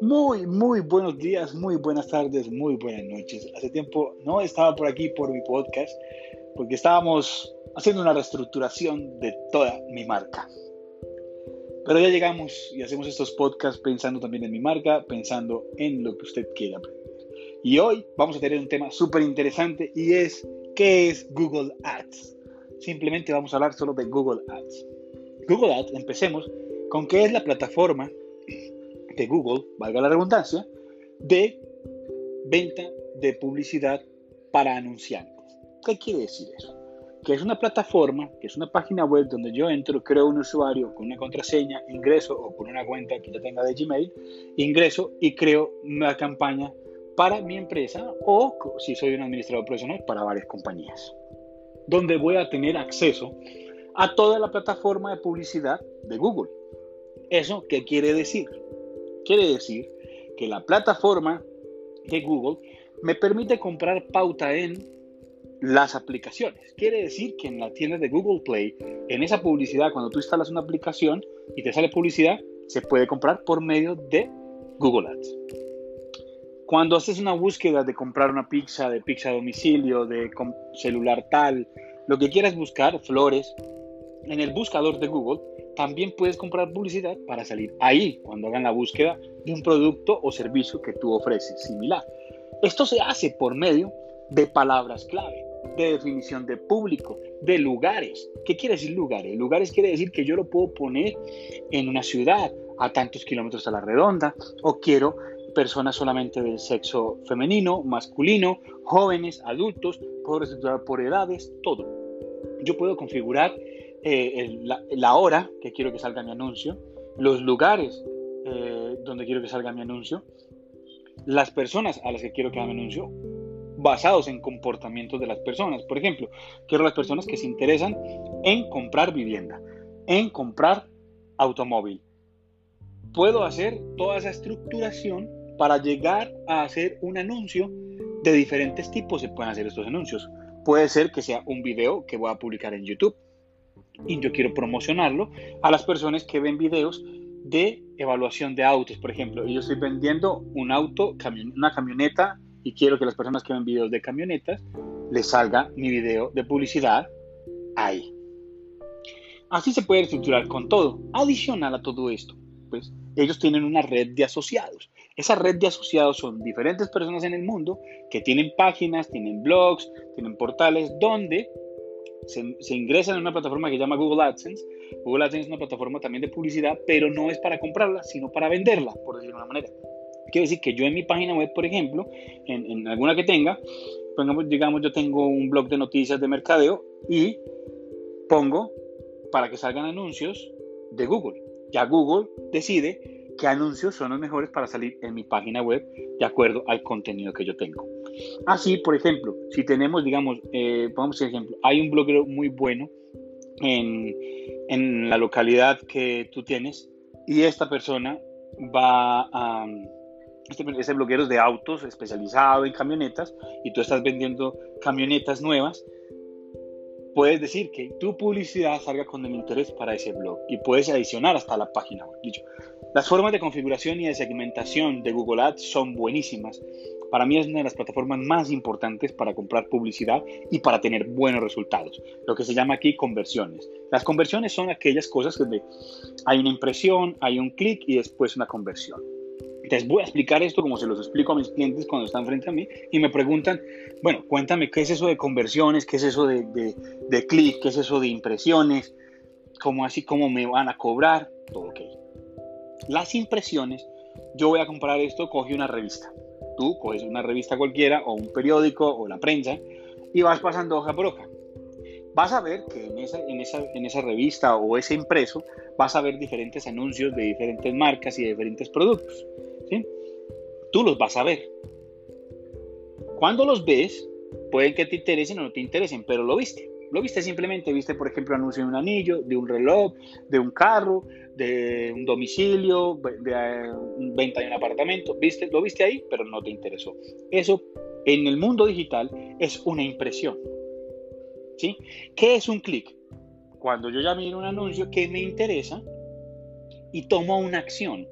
Muy, muy buenos días, muy buenas tardes, muy buenas noches. Hace tiempo no estaba por aquí por mi podcast porque estábamos haciendo una reestructuración de toda mi marca. Pero ya llegamos y hacemos estos podcasts pensando también en mi marca, pensando en lo que usted quiera aprender. Y hoy vamos a tener un tema súper interesante y es ¿qué es Google Ads? Simplemente vamos a hablar solo de Google Ads. Google Ads, empecemos con qué es la plataforma de Google, valga la redundancia, de venta de publicidad para anunciantes. ¿Qué quiere decir eso? Que es una plataforma, que es una página web donde yo entro, creo un usuario con una contraseña, ingreso o con una cuenta que ya tenga de Gmail, ingreso y creo una campaña para mi empresa o, si soy un administrador profesional, para varias compañías, donde voy a tener acceso a toda la plataforma de publicidad de Google. ¿Eso qué quiere decir? Quiere decir que la plataforma de Google me permite comprar pauta en las aplicaciones. Quiere decir que en la tienda de Google Play, en esa publicidad, cuando tú instalas una aplicación y te sale publicidad, se puede comprar por medio de Google Ads. Cuando haces una búsqueda de comprar una pizza, de pizza a domicilio, de celular tal, lo que quieras buscar, flores, en el buscador de Google, también puedes comprar publicidad para salir ahí cuando hagan la búsqueda de un producto o servicio que tú ofreces similar. Esto se hace por medio de palabras clave, de definición de público, de lugares. ¿Qué quiere decir lugares? Lugares quiere decir que yo lo puedo poner en una ciudad a tantos kilómetros a la redonda o quiero personas solamente del sexo femenino, masculino, jóvenes, adultos, puedo reestructurar por edades, todo. Yo puedo configurar eh, la, hora que quiero que salga mi anuncio, los lugares eh, donde quiero que salga mi anuncio, las personas a las que quiero que haga mi anuncio, basados en comportamientos de las personas. Por ejemplo, quiero las personas que se interesan en comprar vivienda, en comprar automóvil. Puedo hacer toda esa estructuración para llegar a hacer un anuncio de diferentes tipos. Se pueden hacer estos anuncios. Puede ser que sea un video que voy a publicar en YouTube y yo quiero promocionarlo a las personas que ven videos de evaluación de autos, por ejemplo. Yo estoy vendiendo un auto, una camioneta y quiero que las personas que ven videos de camionetas les salga mi video de publicidad ahí. Así se puede estructurar con todo. Adicional a todo esto, pues ellos tienen una red de asociados. Esa red de asociados son diferentes personas en el mundo que tienen páginas, tienen blogs, tienen portales donde se, ingresan en una plataforma que se llama Google AdSense. Google AdSense es una plataforma también de publicidad, pero no es para comprarla, sino para venderla, por decirlo de una manera. Quiere decir que yo en mi página web, por ejemplo, en, alguna que tenga, digamos, yo tengo un blog de noticias de mercadeo y pongo para que salgan anuncios de Google. Ya Google decide qué anuncios son los mejores para salir en mi página web de acuerdo al contenido que yo tengo. Así, por ejemplo, si tenemos, digamos, eh, pongamos ejemplo, hay un bloguero muy bueno en, en, la localidad que tú tienes y esta persona va a... Este, este bloguero es de autos especializado en camionetas y tú estás vendiendo camionetas nuevas puedes decir que tu publicidad salga con el interés para ese blog y puedes adicionar hasta la página web. Las formas de configuración y de segmentación de Google Ads son buenísimas. Para mí es una de las plataformas más importantes para comprar publicidad y para tener buenos resultados. Lo que se llama aquí conversiones. Las conversiones son aquellas cosas donde hay una impresión, hay un clic y después una conversión. Entonces voy a explicar esto como se los explico a mis clientes cuando están frente a mí y me preguntan, bueno, cuéntame qué es eso de conversiones, qué es eso de, de, clic, qué es eso de impresiones, cómo así, cómo me van a cobrar, todo. Las impresiones, yo voy a comprar esto, coge una revista. Tú coges una revista cualquiera o un periódico o la prensa y vas pasando hoja por hoja vas a ver que en esa, en esa, en esa revista o ese impreso vas a ver diferentes anuncios de diferentes marcas y de diferentes productos. Tú los vas a ver. Cuando los ves, pueden que te interesen o no te interesen, pero lo viste. Lo viste simplemente, viste por ejemplo anuncio de un anillo, de un reloj, de un carro, de un domicilio, de eh, venta de un apartamento, viste, lo viste ahí, pero no te interesó. Eso en el mundo digital es una impresión. ¿sí? ¿Qué es un clic? cuando yo ya miro un anuncio que me interesa y tomo una acción.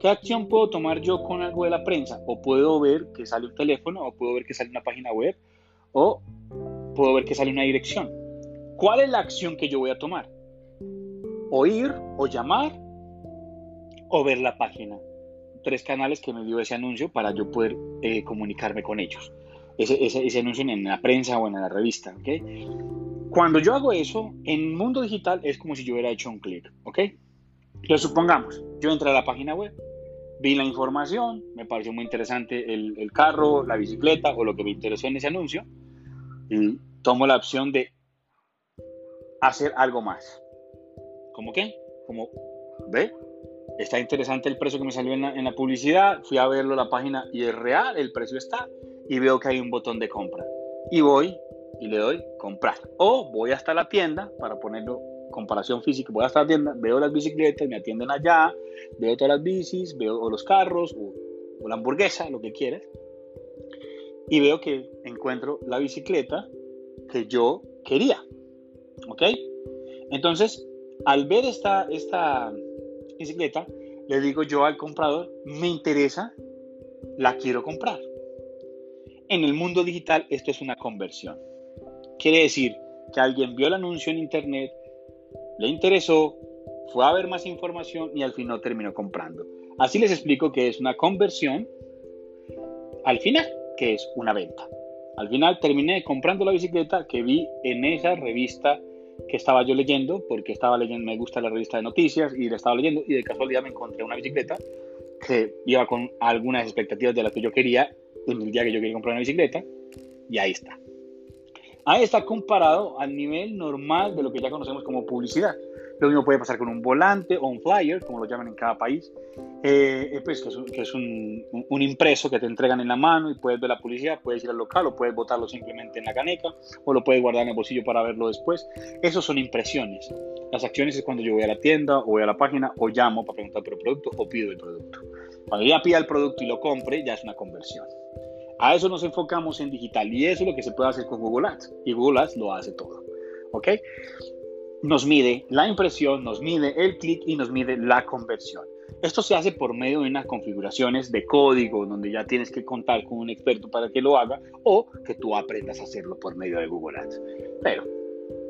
¿Qué acción puedo tomar yo con algo de la prensa? O puedo ver que sale un teléfono, o puedo ver que sale una página web, o puedo ver que sale una dirección. ¿Cuál es la acción que yo voy a tomar? Oír o llamar o ver la página. Tres canales que me dio ese anuncio para yo poder eh, comunicarme con ellos. Ese, anuncio en la prensa o en la revista. ¿okay? Cuando yo hago eso, en mundo digital es como si yo hubiera hecho un clic. ¿ok? Entonces supongamos, yo entré a la página web, vi la información, me pareció muy interesante el, el carro, la bicicleta o lo que me interesó en ese anuncio y tomo la opción de hacer algo más. ¿Cómo qué? Como, ¿ve? Está interesante el precio que me salió en la, publicidad, fui a verlo en la página y es real, el precio está y veo que hay un botón de compra. Y voy y le doy comprar. O voy hasta la tienda para ponerlo comparación física, voy hasta la tienda, veo las bicicletas, me atienden allá, veo todas las bicis, veo los carros o, o la hamburguesa, lo que quieras y veo que encuentro la bicicleta que yo quería. ¿Ok? Entonces, al ver esta, esta bicicleta, le digo yo al comprador, me interesa, la quiero comprar. En el mundo digital esto es una conversión. Quiere decir que alguien vio el anuncio en internet, le interesó, fue a ver más información y al final terminó comprando. Así les explico que es una conversión al final que es una venta. Al final terminé comprando la bicicleta que vi en esa revista que estaba yo leyendo, porque estaba leyendo, me gusta la revista de noticias y la estaba leyendo y de casualidad me encontré una bicicleta que iba con algunas expectativas de las que yo quería en el día que yo quería comprar una bicicleta y ahí está. Ahí está comparado al nivel normal de lo que ya conocemos como publicidad. Lo mismo puede pasar con un volante o un flyer, como lo llaman en cada país, eh, eh, pues, que es, un, un, impreso que te entregan en la mano y puedes ver la publicidad, puedes ir al local o puedes botarlo simplemente en la caneca o lo puedes guardar en el bolsillo para verlo después. Esos son impresiones. Las acciones es cuando yo voy a la tienda o voy a la página o llamo para preguntar por el producto o pido el producto. Cuando ya pida el producto y lo compre, ya es una conversión. A eso nos enfocamos en digital y eso es lo que se puede hacer con Google Ads. Y Google Ads lo hace todo. ¿Ok? nos mide la impresión, nos mide el clic y nos mide la conversión. Esto se hace por medio de unas configuraciones de código donde ya tienes que contar con un experto para que lo haga o que tú aprendas a hacerlo por medio de Google Ads. Pero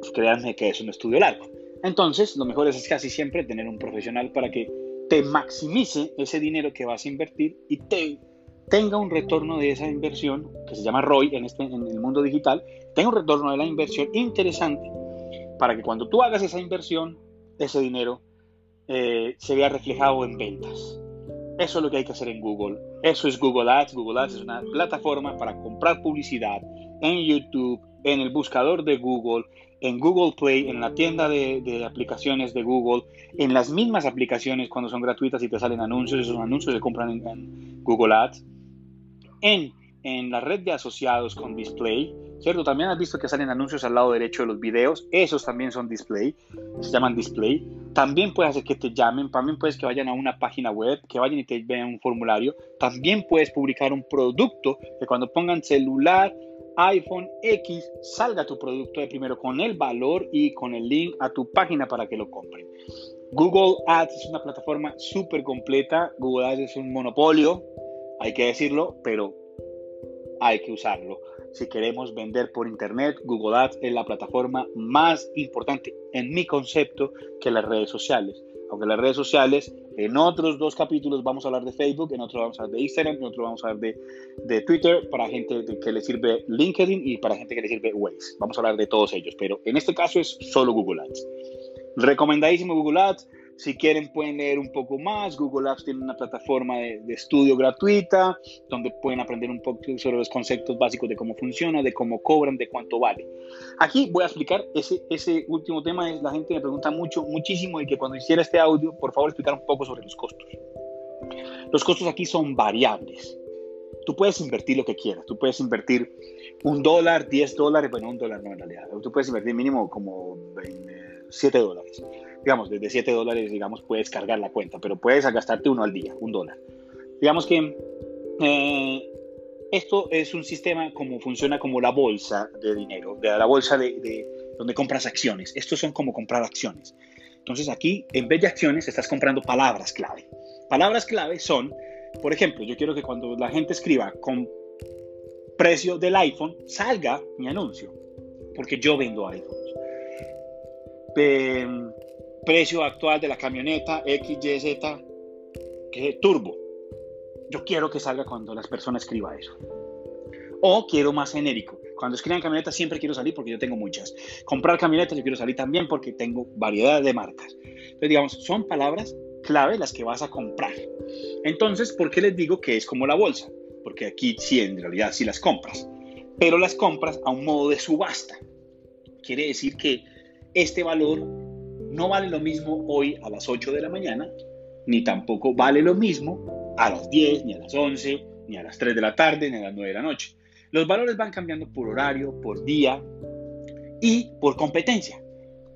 pues, créanme que es un estudio largo. Entonces, lo mejor es casi siempre tener un profesional para que te maximice ese dinero que vas a invertir y te tenga un retorno de esa inversión, que se llama ROI en, este, en el mundo digital, tenga un retorno de la inversión interesante para que cuando tú hagas esa inversión, ese dinero eh, se vea reflejado en ventas. Eso es lo que hay que hacer en Google. Eso es Google Ads. Google Ads es una plataforma para comprar publicidad en YouTube, en el buscador de Google, en Google Play, en la tienda de, aplicaciones de Google, en las mismas aplicaciones cuando son gratuitas y te salen anuncios, esos anuncios se compran en, Google Ads, en, en la red de asociados con Display, ¿cierto? También has visto que salen anuncios al lado derecho de los videos, esos también son display, se llaman display. También puedes hacer que te llamen, también puedes que vayan a una página web, que vayan y te vean un formulario. También puedes publicar un producto que cuando pongan celular, iPhone X, salga tu producto de primero con el valor y con el link a tu página para que lo compren. Google Ads es una plataforma súper completa. Google Ads es un monopolio, hay que decirlo, pero hay que usarlo. Si queremos vender por Internet, Google Ads es la plataforma más importante en mi concepto que las redes sociales. Aunque las redes sociales, en otros dos capítulos vamos a hablar de Facebook, en otro vamos a hablar de Instagram, en otro vamos a hablar de, de Twitter, para gente que le sirve LinkedIn y para gente que le sirve Waze. Vamos a hablar de todos ellos, pero en este caso es solo Google Ads. Recomendadísimo Google Ads si quieren pueden leer un poco más. Google Apps tiene una plataforma de, estudio gratuita donde pueden aprender un poco sobre los conceptos básicos de cómo funciona, de cómo cobran, de cuánto vale. Aquí voy a explicar ese, ese último tema. Es, la gente me pregunta mucho, muchísimo y que cuando hiciera este audio, por favor explicar un poco sobre los costos. Los costos aquí son variables. Tú puedes invertir lo que quieras. Tú puedes invertir un dólar, 10 dólares, bueno, un dólar no en realidad. Tú puedes invertir mínimo como 7 dólares digamos, desde 7 dólares, digamos, puedes cargar la cuenta, pero puedes gastarte uno al día, un dólar. Digamos que eh, esto es un sistema como funciona como la bolsa de dinero, de la bolsa de, donde compras acciones. Estos son como comprar acciones. Entonces aquí, en vez de acciones, estás comprando palabras clave. Palabras clave son, por ejemplo, yo quiero que cuando la gente escriba con precio del iPhone, salga mi anuncio, porque yo vendo iPhones. Precio actual de la camioneta XYZ que turbo. Yo quiero que salga cuando las personas escriban eso. O quiero más genérico. Cuando escriban camionetas siempre quiero salir porque yo tengo muchas. Comprar camionetas yo quiero salir también porque tengo variedad de marcas. Entonces, digamos, son palabras clave las que vas a comprar. Entonces, ¿por qué les digo que es como la bolsa? Porque aquí sí, en realidad sí las compras. Pero las compras a un modo de subasta. Quiere decir que este valor no vale lo mismo hoy a las 8 de la mañana, ni tampoco vale lo mismo a las 10, ni a las 11, ni a las 3 de la tarde, ni a las 9 de la noche. Los valores van cambiando por horario, por día y por competencia.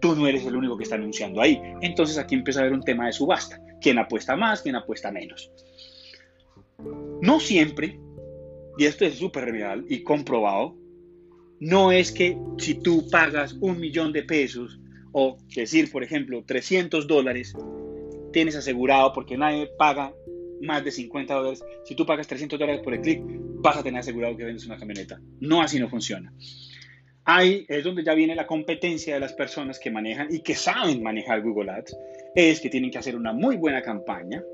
Tú no eres el único que está anunciando ahí. Entonces aquí empieza a haber un tema de subasta. ¿Quién apuesta más? ¿Quién apuesta menos? No siempre, y esto es súper real y comprobado, no es que si tú pagas un millón de pesos o decir, por ejemplo, 300 dólares, tienes asegurado porque nadie paga más de 50 dólares. Si tú pagas 300 dólares por el clic, vas a tener asegurado que vendes una camioneta. No así no funciona. Ahí es donde ya viene la competencia de las personas que manejan y que saben manejar Google Ads. Es que tienen que hacer una muy buena campaña.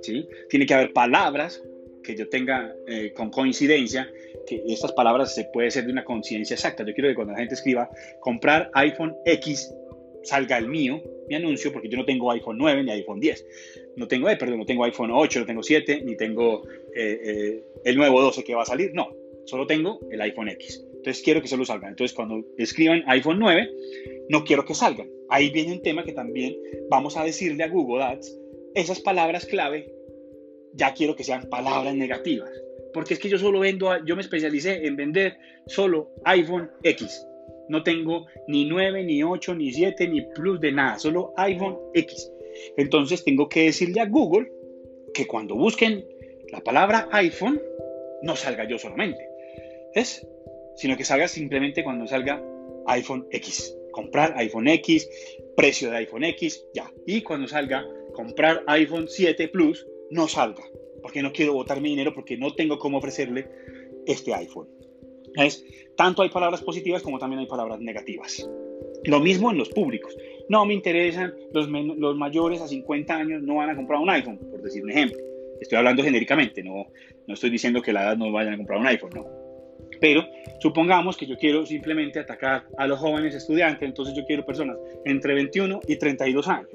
¿sí? Tiene que haber palabras que yo tenga eh, con coincidencia, que estas palabras se puede ser de una coincidencia exacta. Yo quiero que cuando la gente escriba comprar iPhone X salga el mío, mi anuncio, porque yo no tengo iPhone 9 ni iPhone 10. No tengo, eh, perdón, no tengo iPhone 8, no tengo 7, ni tengo eh, eh, el nuevo 12 que va a salir. No, solo tengo el iPhone X. Entonces quiero que solo salga. Entonces cuando escriban iPhone 9, no quiero que salgan. Ahí viene un tema que también vamos a decirle a Google Ads, esas palabras clave, ya quiero que sean palabras negativas. Porque es que yo solo vendo, yo me especialicé en vender solo iPhone X. No tengo ni 9, ni 8, ni 7, ni Plus de nada, solo iPhone X. Entonces tengo que decirle a Google que cuando busquen la palabra iPhone, no salga yo solamente. ¿Es? Sino que salga simplemente cuando salga iPhone X. Comprar iPhone X, precio de iPhone X, ya. Y cuando salga comprar iPhone 7 Plus, no salga. Porque no quiero botar mi dinero porque no tengo cómo ofrecerle este iPhone. Es, tanto hay palabras positivas como también hay palabras negativas. Lo mismo en los públicos. No me interesan, los, los mayores a 50 años no van a comprar un iPhone, por decir un ejemplo. Estoy hablando genéricamente, no, no estoy diciendo que la edad no vayan a comprar un iPhone, no. Pero supongamos que yo quiero simplemente atacar a los jóvenes estudiantes, entonces yo quiero personas entre 21 y 32 años.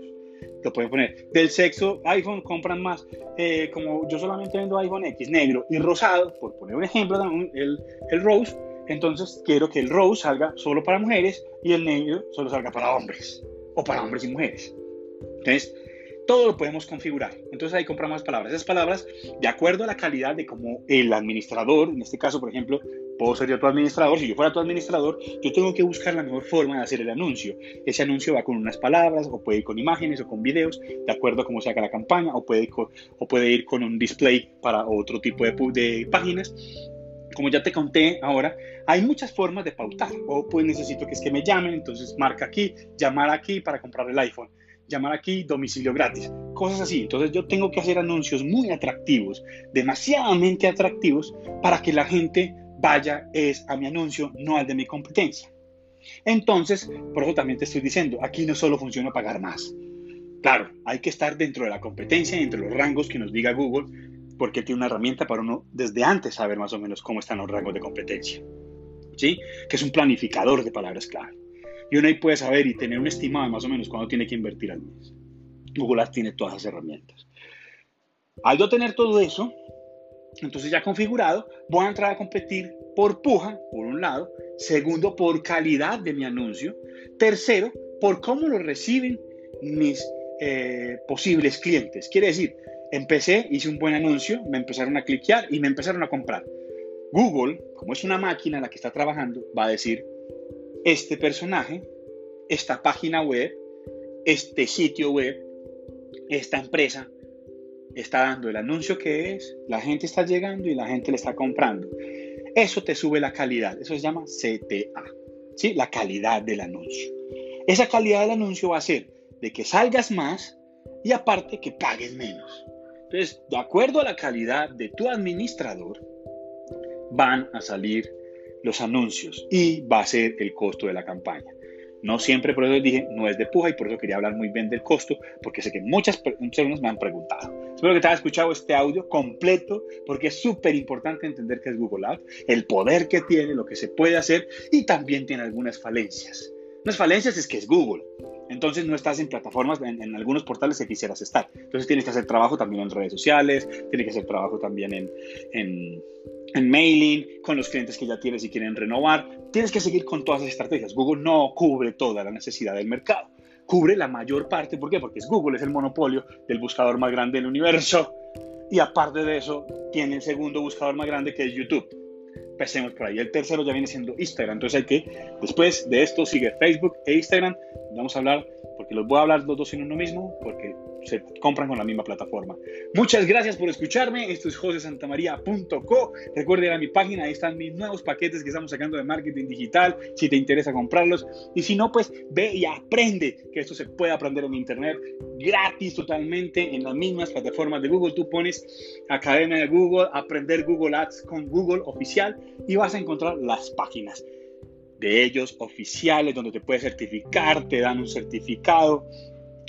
Lo pueden poner. Del sexo, iPhone compran más. Eh, como yo solamente vendo iPhone X negro y rosado, por poner un ejemplo, el, el Rose, entonces quiero que el Rose salga solo para mujeres y el negro solo salga para hombres o para hombres y mujeres. Entonces, todo lo podemos configurar. Entonces ahí compramos palabras. Esas palabras, de acuerdo a la calidad de cómo el administrador, en este caso, por ejemplo, puedo ser yo tu administrador. Si yo fuera tu administrador, yo tengo que buscar la mejor forma de hacer el anuncio. Ese anuncio va con unas palabras, o puede ir con imágenes o con videos, de acuerdo a cómo se haga la campaña, o puede, o puede ir con un display para otro tipo de, de páginas como ya te conté ahora, hay muchas formas de pautar. O pues necesito que es que me llamen, entonces marca aquí, llamar aquí para comprar el iPhone llamar aquí domicilio gratis, cosas así. Entonces yo tengo que hacer anuncios muy atractivos, demasiadamente atractivos, para que la gente vaya es a mi anuncio, no al de mi competencia. Entonces, por eso también te estoy diciendo, aquí no solo funciona pagar más. Claro, hay que estar dentro de la competencia entre los rangos que nos diga Google, porque tiene una herramienta para uno desde antes saber más o menos cómo están los rangos de competencia. ¿Sí? Que es un planificador de palabras clave. Y uno ahí puede saber y tener un estimado más o menos cuándo tiene que invertir al mes. Google Ads tiene todas esas herramientas. Al yo tener todo eso, entonces ya configurado, voy a entrar a competir por puja, por un lado. Segundo, por calidad de mi anuncio. Tercero, por cómo lo reciben mis eh, posibles clientes. Quiere decir, empecé, hice un buen anuncio, me empezaron a cliquear y me empezaron a comprar. Google, como es una máquina la que está trabajando, va a decir, este personaje, esta página web, este sitio web, esta empresa está dando el anuncio que es, la gente está llegando y la gente le está comprando. Eso te sube la calidad, eso se llama CTA. ¿sí? La calidad del anuncio. Esa calidad del anuncio va a ser de que salgas más y aparte que pagues menos. Entonces, de acuerdo a la calidad de tu administrador, van a salir los anuncios y va a ser el costo de la campaña. No siempre, por eso dije, no es de puja y por eso quería hablar muy bien del costo, porque sé que muchas personas me han preguntado. Espero que te hayas escuchado este audio completo, porque es súper importante entender qué es Google Ads, el poder que tiene, lo que se puede hacer y también tiene algunas falencias. Las falencias es que es Google. Entonces no estás en plataformas, en, algunos portales que quisieras estar. Entonces tienes que hacer trabajo también en redes sociales, tienes que hacer trabajo también en, en, en mailing, con los clientes que ya tienes y quieren renovar. Tienes que seguir con todas las estrategias. Google no cubre toda la necesidad del mercado. Cubre la mayor parte. ¿Por qué? Porque es Google, es el monopolio del buscador más grande del universo. Y aparte de eso, tiene el segundo buscador más grande que es YouTube empecemos por ahí. El tercero ya viene siendo Instagram. Entonces hay que, después de esto, sigue Facebook e Instagram. Vamos a hablar, porque los voy a hablar los dos en uno mismo, porque se compran con la misma plataforma. Muchas gracias por escucharme. Esto es josesantamaria.co. Recuerden a mi página, ahí están mis nuevos paquetes que estamos sacando de marketing digital, si te interesa comprarlos. Y si no, pues ve y aprende, que esto se puede aprender en Internet gratis totalmente en las mismas plataformas de Google. Tú pones Academia de Google, aprender Google Ads con Google oficial y vas a encontrar las páginas de ellos oficiales donde te puedes certificar, te dan un certificado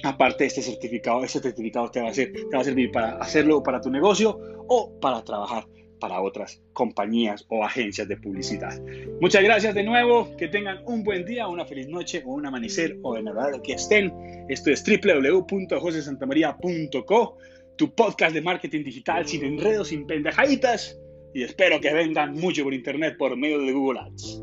Aparte este certificado, este certificado te va, a te va a servir para hacerlo para tu negocio o para trabajar para otras compañías o agencias de publicidad. Muchas gracias de nuevo, que tengan un buen día, una feliz noche o un amanecer o en el horario que estén. Esto es www.josesantamaria.co, tu podcast de marketing digital sin enredos, sin pendejaditas y espero que vendan mucho por internet por medio de Google Ads.